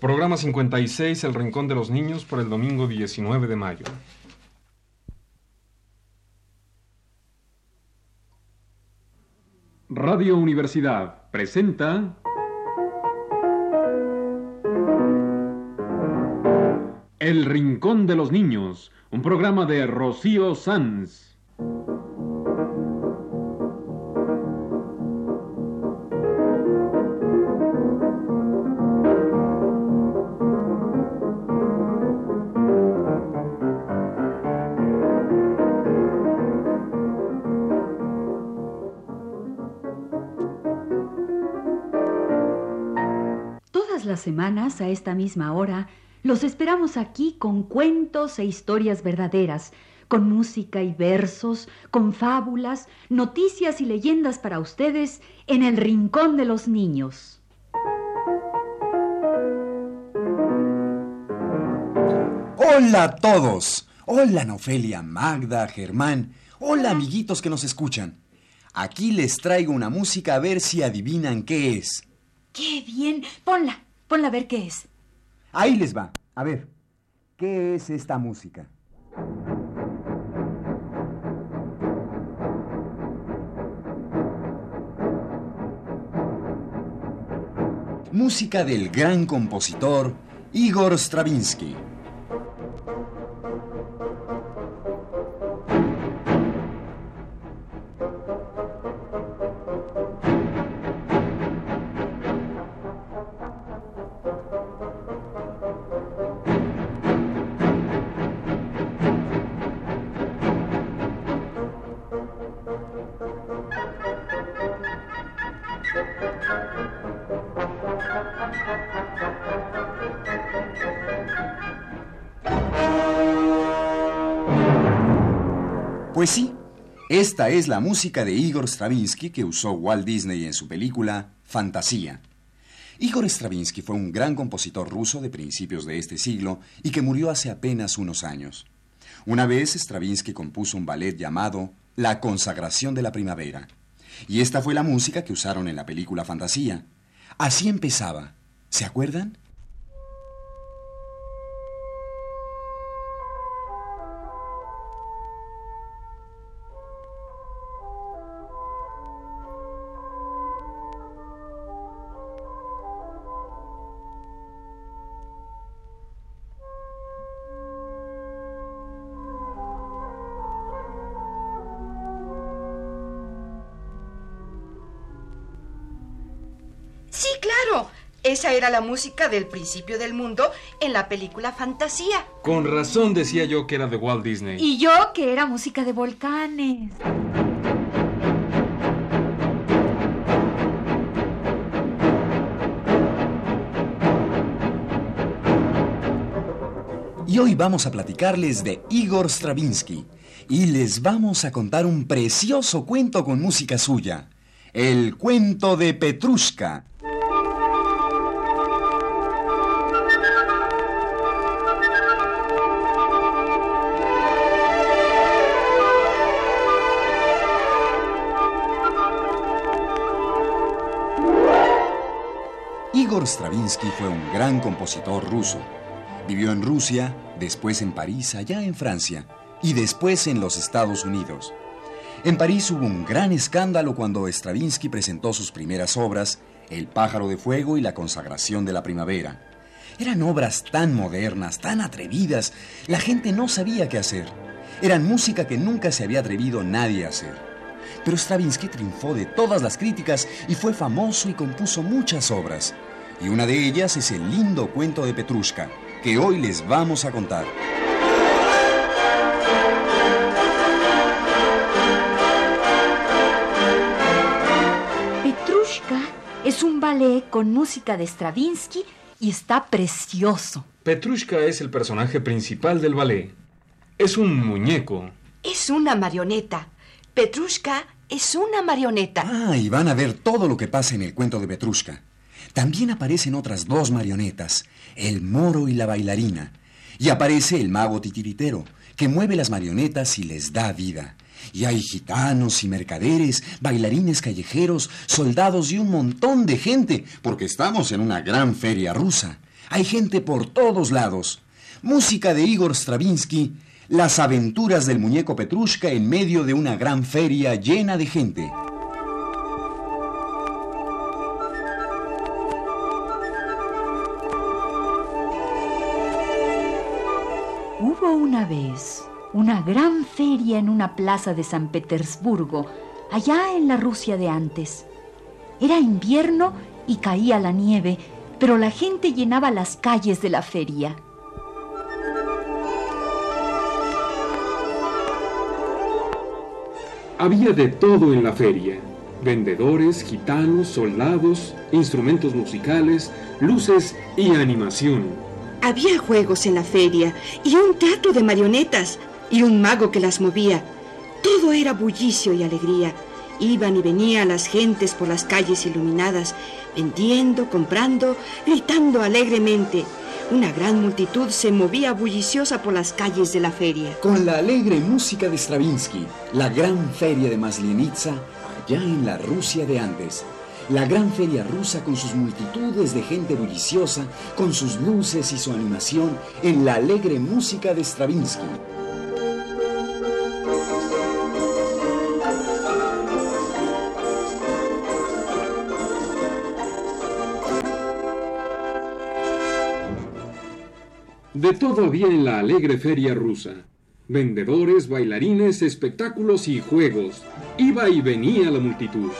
Programa 56, El Rincón de los Niños, por el domingo 19 de mayo. Radio Universidad presenta... El Rincón de los Niños, un programa de Rocío Sanz. A esta misma hora, los esperamos aquí con cuentos e historias verdaderas, con música y versos, con fábulas, noticias y leyendas para ustedes en el Rincón de los Niños. Hola a todos. Hola Nofelia, Magda, Germán. Hola amiguitos que nos escuchan. Aquí les traigo una música a ver si adivinan qué es. ¡Qué bien! Ponla, ponla a ver qué es. Ahí les va. A ver, ¿qué es esta música? Música del gran compositor Igor Stravinsky. Esta es la música de Igor Stravinsky que usó Walt Disney en su película Fantasía. Igor Stravinsky fue un gran compositor ruso de principios de este siglo y que murió hace apenas unos años. Una vez Stravinsky compuso un ballet llamado La consagración de la primavera. Y esta fue la música que usaron en la película Fantasía. Así empezaba. ¿Se acuerdan? Era la música del principio del mundo en la película Fantasía. Con razón decía yo que era de Walt Disney. Y yo que era música de volcanes. Y hoy vamos a platicarles de Igor Stravinsky y les vamos a contar un precioso cuento con música suya, el cuento de Petrushka. Stravinsky fue un gran compositor ruso. Vivió en Rusia, después en París, allá en Francia, y después en los Estados Unidos. En París hubo un gran escándalo cuando Stravinsky presentó sus primeras obras, El pájaro de fuego y La consagración de la primavera. Eran obras tan modernas, tan atrevidas, la gente no sabía qué hacer. Eran música que nunca se había atrevido nadie a hacer. Pero Stravinsky triunfó de todas las críticas y fue famoso y compuso muchas obras. Y una de ellas es el lindo cuento de Petrushka, que hoy les vamos a contar. Petrushka es un ballet con música de Stravinsky y está precioso. Petrushka es el personaje principal del ballet. Es un muñeco. Es una marioneta. Petrushka es una marioneta. Ah, y van a ver todo lo que pasa en el cuento de Petrushka. También aparecen otras dos marionetas, el moro y la bailarina. Y aparece el mago titiritero, que mueve las marionetas y les da vida. Y hay gitanos y mercaderes, bailarines callejeros, soldados y un montón de gente, porque estamos en una gran feria rusa. Hay gente por todos lados. Música de Igor Stravinsky, las aventuras del muñeco Petrushka en medio de una gran feria llena de gente. Una vez una gran feria en una plaza de San Petersburgo, allá en la Rusia de antes. Era invierno y caía la nieve, pero la gente llenaba las calles de la feria. Había de todo en la feria. Vendedores, gitanos, soldados, instrumentos musicales, luces y animación. Había juegos en la feria y un teatro de marionetas y un mago que las movía. Todo era bullicio y alegría. Iban y venían las gentes por las calles iluminadas, vendiendo, comprando, gritando alegremente. Una gran multitud se movía bulliciosa por las calles de la feria. Con la alegre música de Stravinsky, la gran feria de Maslenitsa, allá en la Rusia de antes. La gran feria rusa con sus multitudes de gente bulliciosa, con sus luces y su animación, en la alegre música de Stravinsky. De todo había en la alegre feria rusa. Vendedores, bailarines, espectáculos y juegos. Iba y venía la multitud.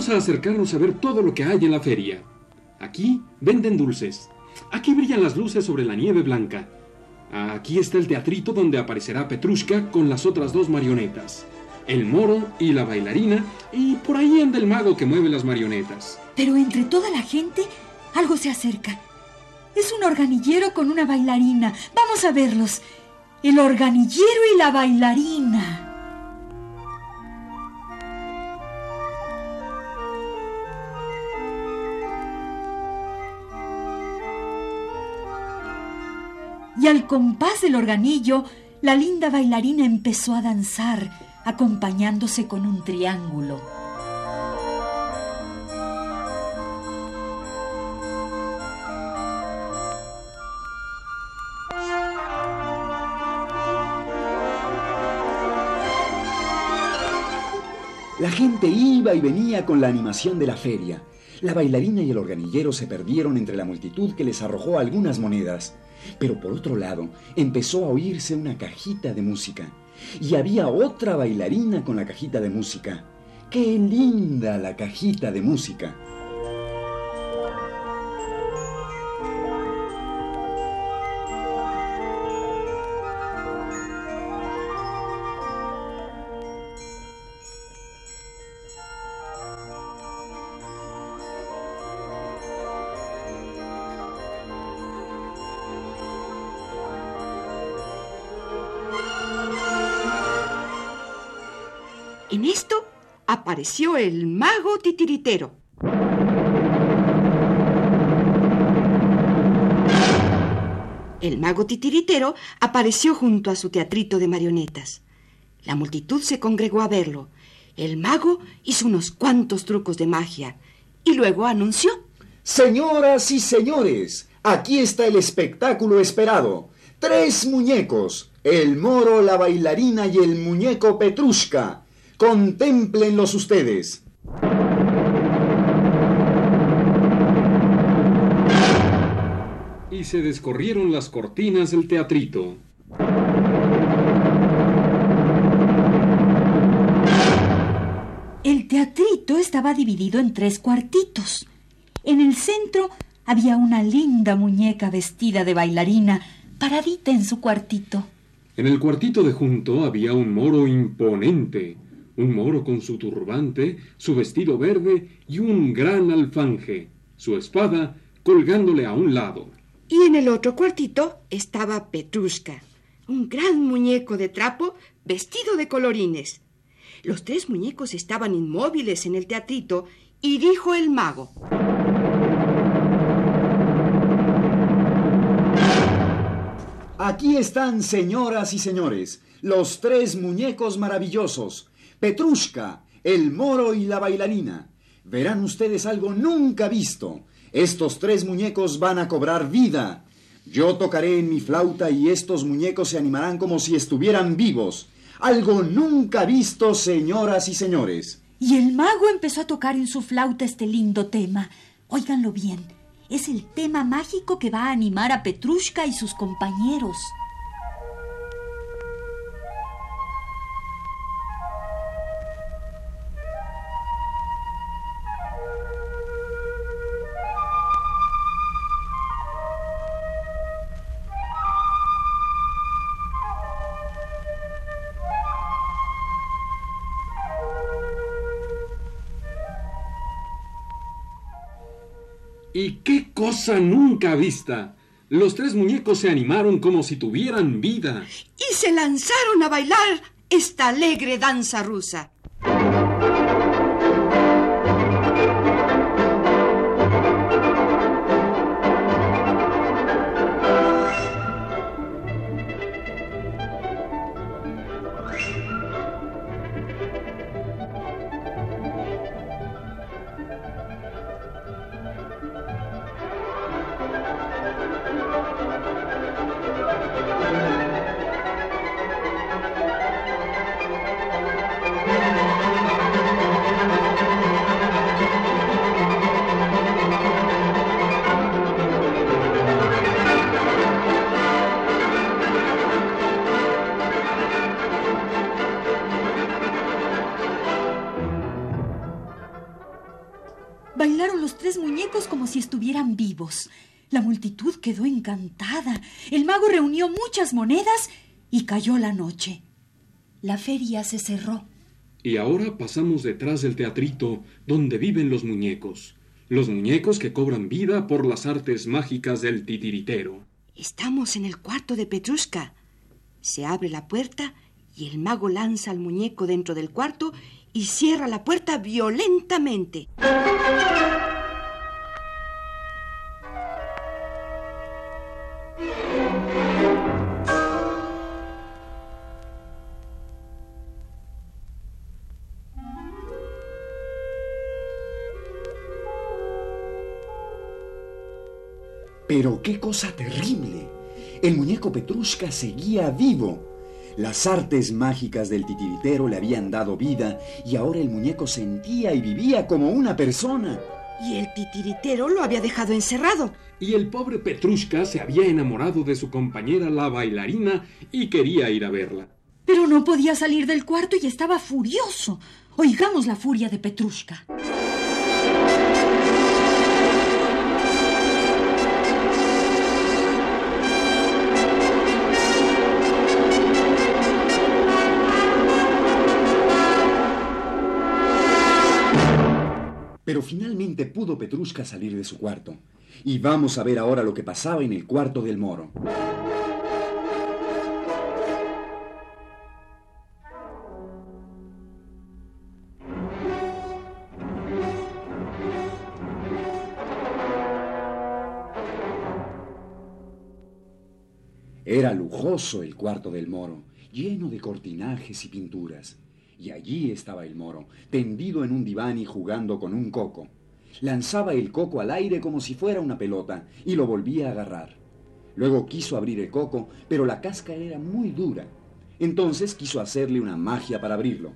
Vamos a acercarnos a ver todo lo que hay en la feria. Aquí venden dulces. Aquí brillan las luces sobre la nieve blanca. Aquí está el teatrito donde aparecerá Petrushka con las otras dos marionetas. El moro y la bailarina, y por ahí anda el mago que mueve las marionetas. Pero entre toda la gente, algo se acerca. Es un organillero con una bailarina. Vamos a verlos. El organillero y la bailarina. Y al compás del organillo, la linda bailarina empezó a danzar, acompañándose con un triángulo. La gente iba y venía con la animación de la feria. La bailarina y el organillero se perdieron entre la multitud que les arrojó algunas monedas. Pero por otro lado, empezó a oírse una cajita de música. Y había otra bailarina con la cajita de música. ¡Qué linda la cajita de música! Apareció el mago titiritero. El mago titiritero apareció junto a su teatrito de marionetas. La multitud se congregó a verlo. El mago hizo unos cuantos trucos de magia y luego anunció. Señoras y señores, aquí está el espectáculo esperado. Tres muñecos, el moro, la bailarina y el muñeco Petrushka. Contémplenlos ustedes. Y se descorrieron las cortinas del teatrito. El teatrito estaba dividido en tres cuartitos. En el centro había una linda muñeca vestida de bailarina, paradita en su cuartito. En el cuartito de junto había un moro imponente, un moro con su turbante, su vestido verde y un gran alfanje, su espada colgándole a un lado. Y en el otro cuartito estaba Petrushka, un gran muñeco de trapo vestido de colorines. Los tres muñecos estaban inmóviles en el teatrito y dijo el mago. Aquí están, señoras y señores, los tres muñecos maravillosos. Petrushka, el moro y la bailarina. Verán ustedes algo nunca visto. Estos tres muñecos van a cobrar vida. Yo tocaré en mi flauta y estos muñecos se animarán como si estuvieran vivos. Algo nunca visto, señoras y señores. Y el mago empezó a tocar en su flauta este lindo tema. Óiganlo bien. Es el tema mágico que va a animar a Petrushka y sus compañeros. ¿Y qué cosa nunca vista? Los tres muñecos se animaron como si tuvieran vida. Y se lanzaron a bailar esta alegre danza rusa. Como si estuvieran vivos. La multitud quedó encantada. El mago reunió muchas monedas y cayó la noche. La feria se cerró. Y ahora pasamos detrás del teatrito donde viven los muñecos. Los muñecos que cobran vida por las artes mágicas del titiritero. Estamos en el cuarto de Petrushka. Se abre la puerta y el mago lanza al muñeco dentro del cuarto y cierra la puerta violentamente. Pero qué cosa terrible. El muñeco Petrushka seguía vivo. Las artes mágicas del titiritero le habían dado vida y ahora el muñeco sentía y vivía como una persona. Y el titiritero lo había dejado encerrado. Y el pobre Petrushka se había enamorado de su compañera la bailarina y quería ir a verla. Pero no podía salir del cuarto y estaba furioso. Oigamos la furia de Petrushka. Pero finalmente pudo Petrushka salir de su cuarto. Y vamos a ver ahora lo que pasaba en el cuarto del moro. Era lujoso el cuarto del moro, lleno de cortinajes y pinturas. Y allí estaba el moro, tendido en un diván y jugando con un coco. Lanzaba el coco al aire como si fuera una pelota y lo volvía a agarrar. Luego quiso abrir el coco, pero la cáscara era muy dura. Entonces quiso hacerle una magia para abrirlo.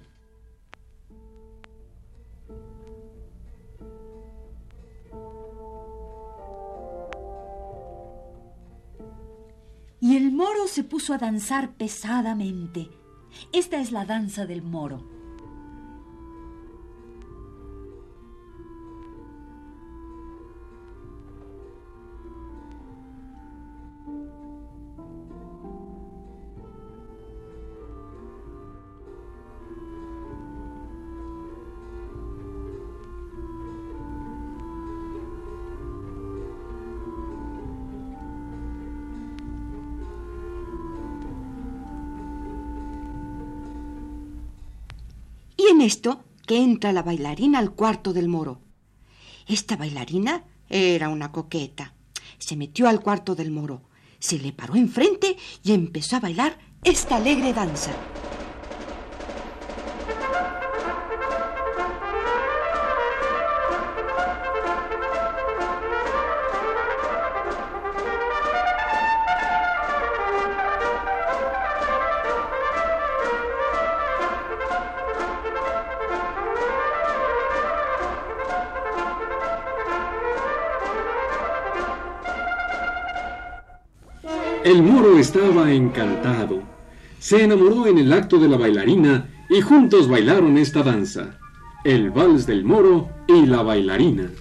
Y el moro se puso a danzar pesadamente. Esta es la danza del moro. Esto que entra la bailarina al cuarto del moro. Esta bailarina era una coqueta. Se metió al cuarto del moro, se le paró enfrente y empezó a bailar esta alegre danza. El moro estaba encantado. Se enamoró en el acto de la bailarina y juntos bailaron esta danza, el vals del moro y la bailarina.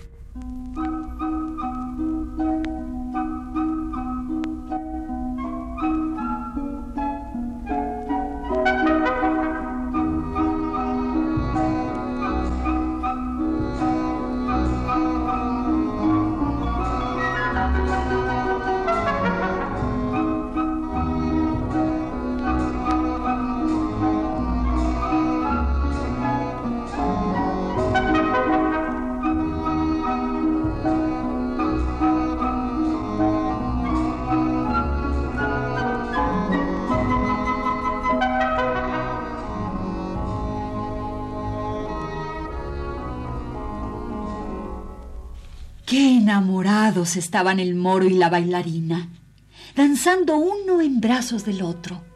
Estaban el moro y la bailarina, danzando uno en brazos del otro.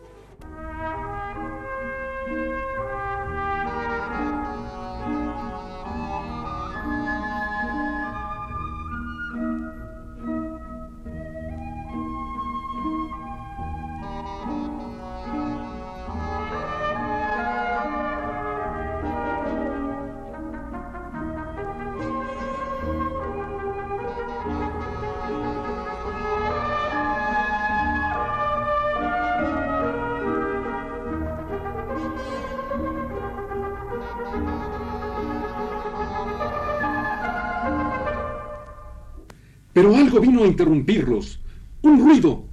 Pero algo vino a interrumpirlos. Un ruido.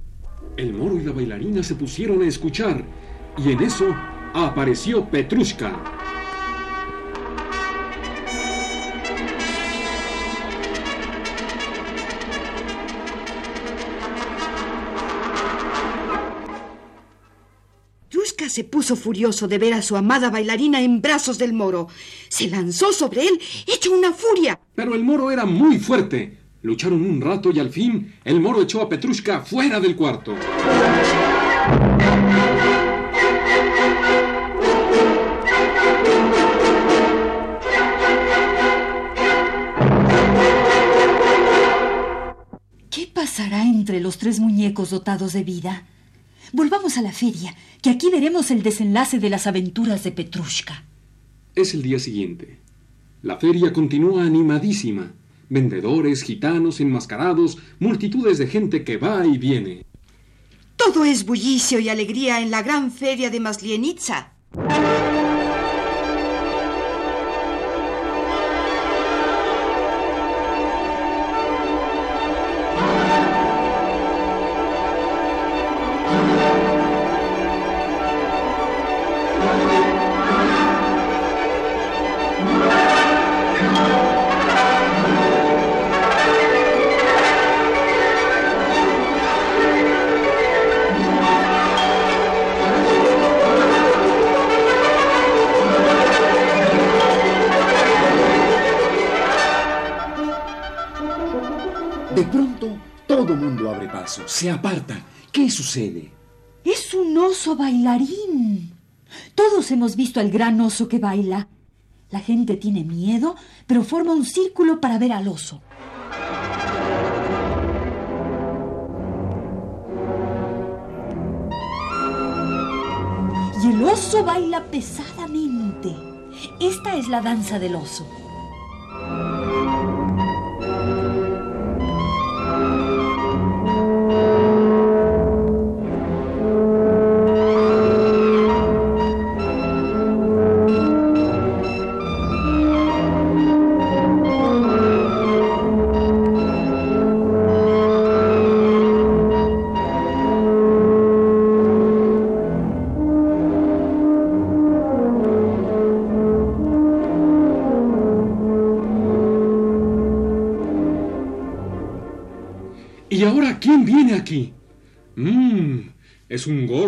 El moro y la bailarina se pusieron a escuchar y en eso apareció Petrushka. Se puso furioso de ver a su amada bailarina en brazos del moro. Se lanzó sobre él, hecho una furia. Pero el moro era muy fuerte. Lucharon un rato y al fin el moro echó a Petrushka fuera del cuarto. ¿Qué pasará entre los tres muñecos dotados de vida? Volvamos a la feria, que aquí veremos el desenlace de las aventuras de Petrushka. Es el día siguiente. La feria continúa animadísima. Vendedores, gitanos, enmascarados, multitudes de gente que va y viene. Todo es bullicio y alegría en la gran feria de Maslienitza. Se aparta. ¿Qué sucede? Es un oso bailarín. Todos hemos visto al gran oso que baila. La gente tiene miedo, pero forma un círculo para ver al oso. Y el oso baila pesadamente. Esta es la danza del oso.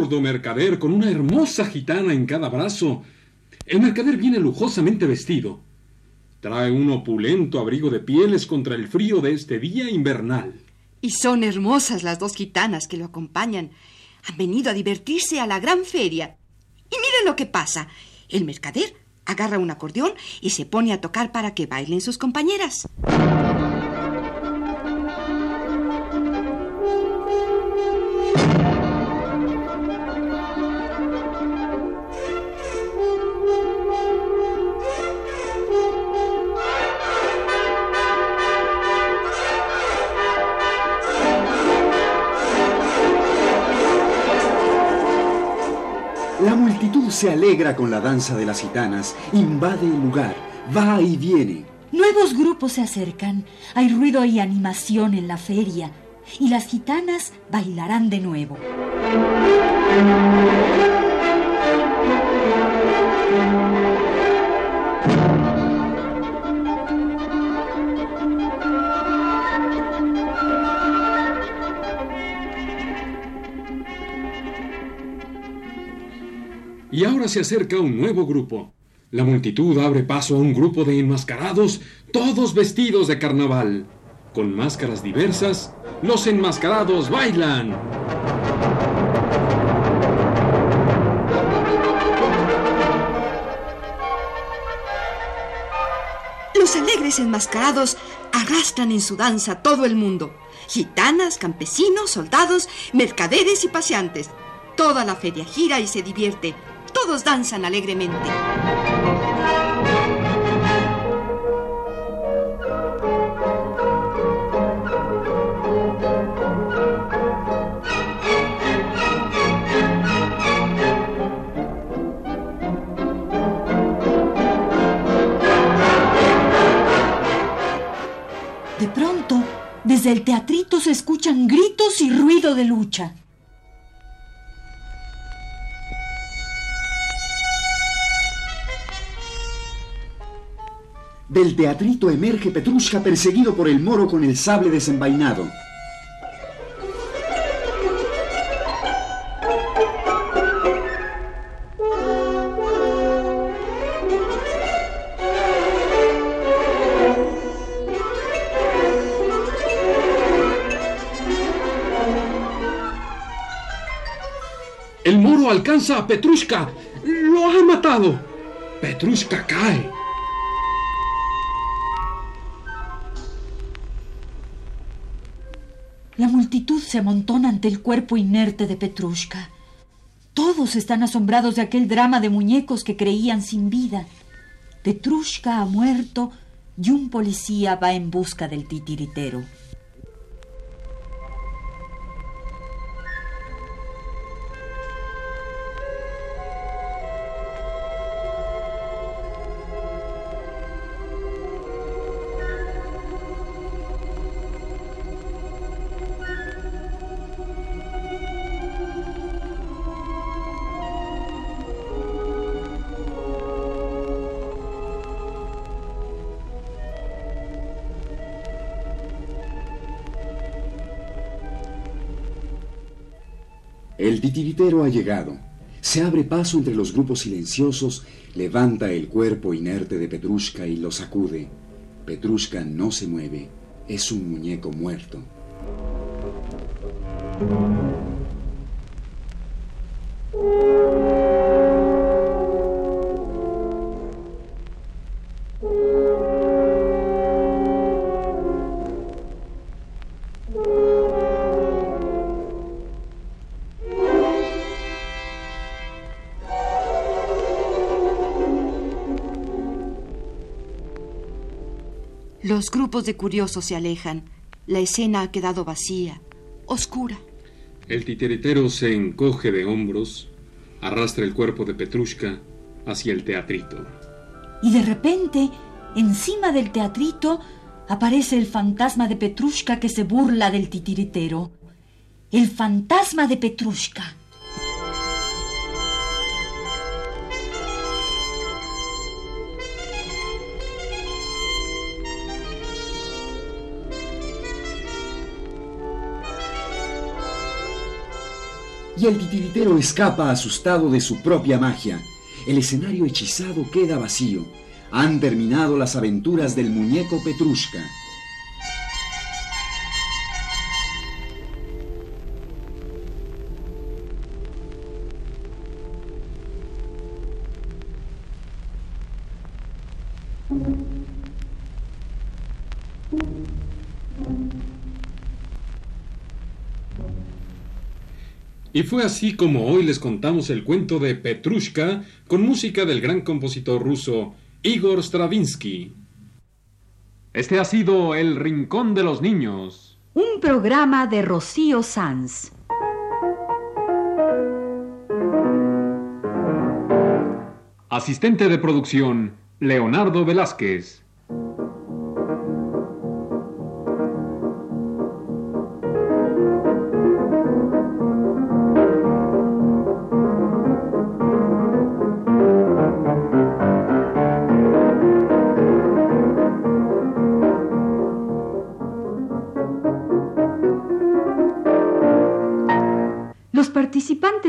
Gordo mercader con una hermosa gitana en cada brazo. El mercader viene lujosamente vestido. Trae un opulento abrigo de pieles contra el frío de este día invernal. Y son hermosas las dos gitanas que lo acompañan. Han venido a divertirse a la gran feria. Y miren lo que pasa. El mercader agarra un acordeón y se pone a tocar para que bailen sus compañeras. Se alegra con la danza de las gitanas, invade el lugar, va y viene. Nuevos grupos se acercan, hay ruido y animación en la feria, y las gitanas bailarán de nuevo. Y ahora se acerca un nuevo grupo. La multitud abre paso a un grupo de enmascarados, todos vestidos de carnaval. Con máscaras diversas, los enmascarados bailan. Los alegres enmascarados arrastran en su danza todo el mundo. Gitanas, campesinos, soldados, mercaderes y paseantes. Toda la feria gira y se divierte. Todos danzan alegremente. De pronto, desde el teatrito se escuchan gritos y ruido de lucha. Del teatrito emerge Petrushka perseguido por el moro con el sable desenvainado. El moro alcanza a Petrushka. Lo ha matado. Petrushka cae. Se amontona ante el cuerpo inerte de Petrushka. Todos están asombrados de aquel drama de muñecos que creían sin vida. Petrushka ha muerto y un policía va en busca del titiritero. El titiritero ha llegado. Se abre paso entre los grupos silenciosos, levanta el cuerpo inerte de Petrushka y lo sacude. Petrushka no se mueve, es un muñeco muerto. Los grupos de curiosos se alejan. La escena ha quedado vacía, oscura. El titiritero se encoge de hombros, arrastra el cuerpo de Petrushka hacia el teatrito. Y de repente, encima del teatrito, aparece el fantasma de Petrushka que se burla del titiritero. El fantasma de Petrushka. Y el titiritero escapa asustado de su propia magia. El escenario hechizado queda vacío. Han terminado las aventuras del muñeco Petrushka. Y fue así como hoy les contamos el cuento de Petrushka con música del gran compositor ruso Igor Stravinsky. Este ha sido El Rincón de los Niños. Un programa de Rocío Sanz. Asistente de producción, Leonardo Velázquez.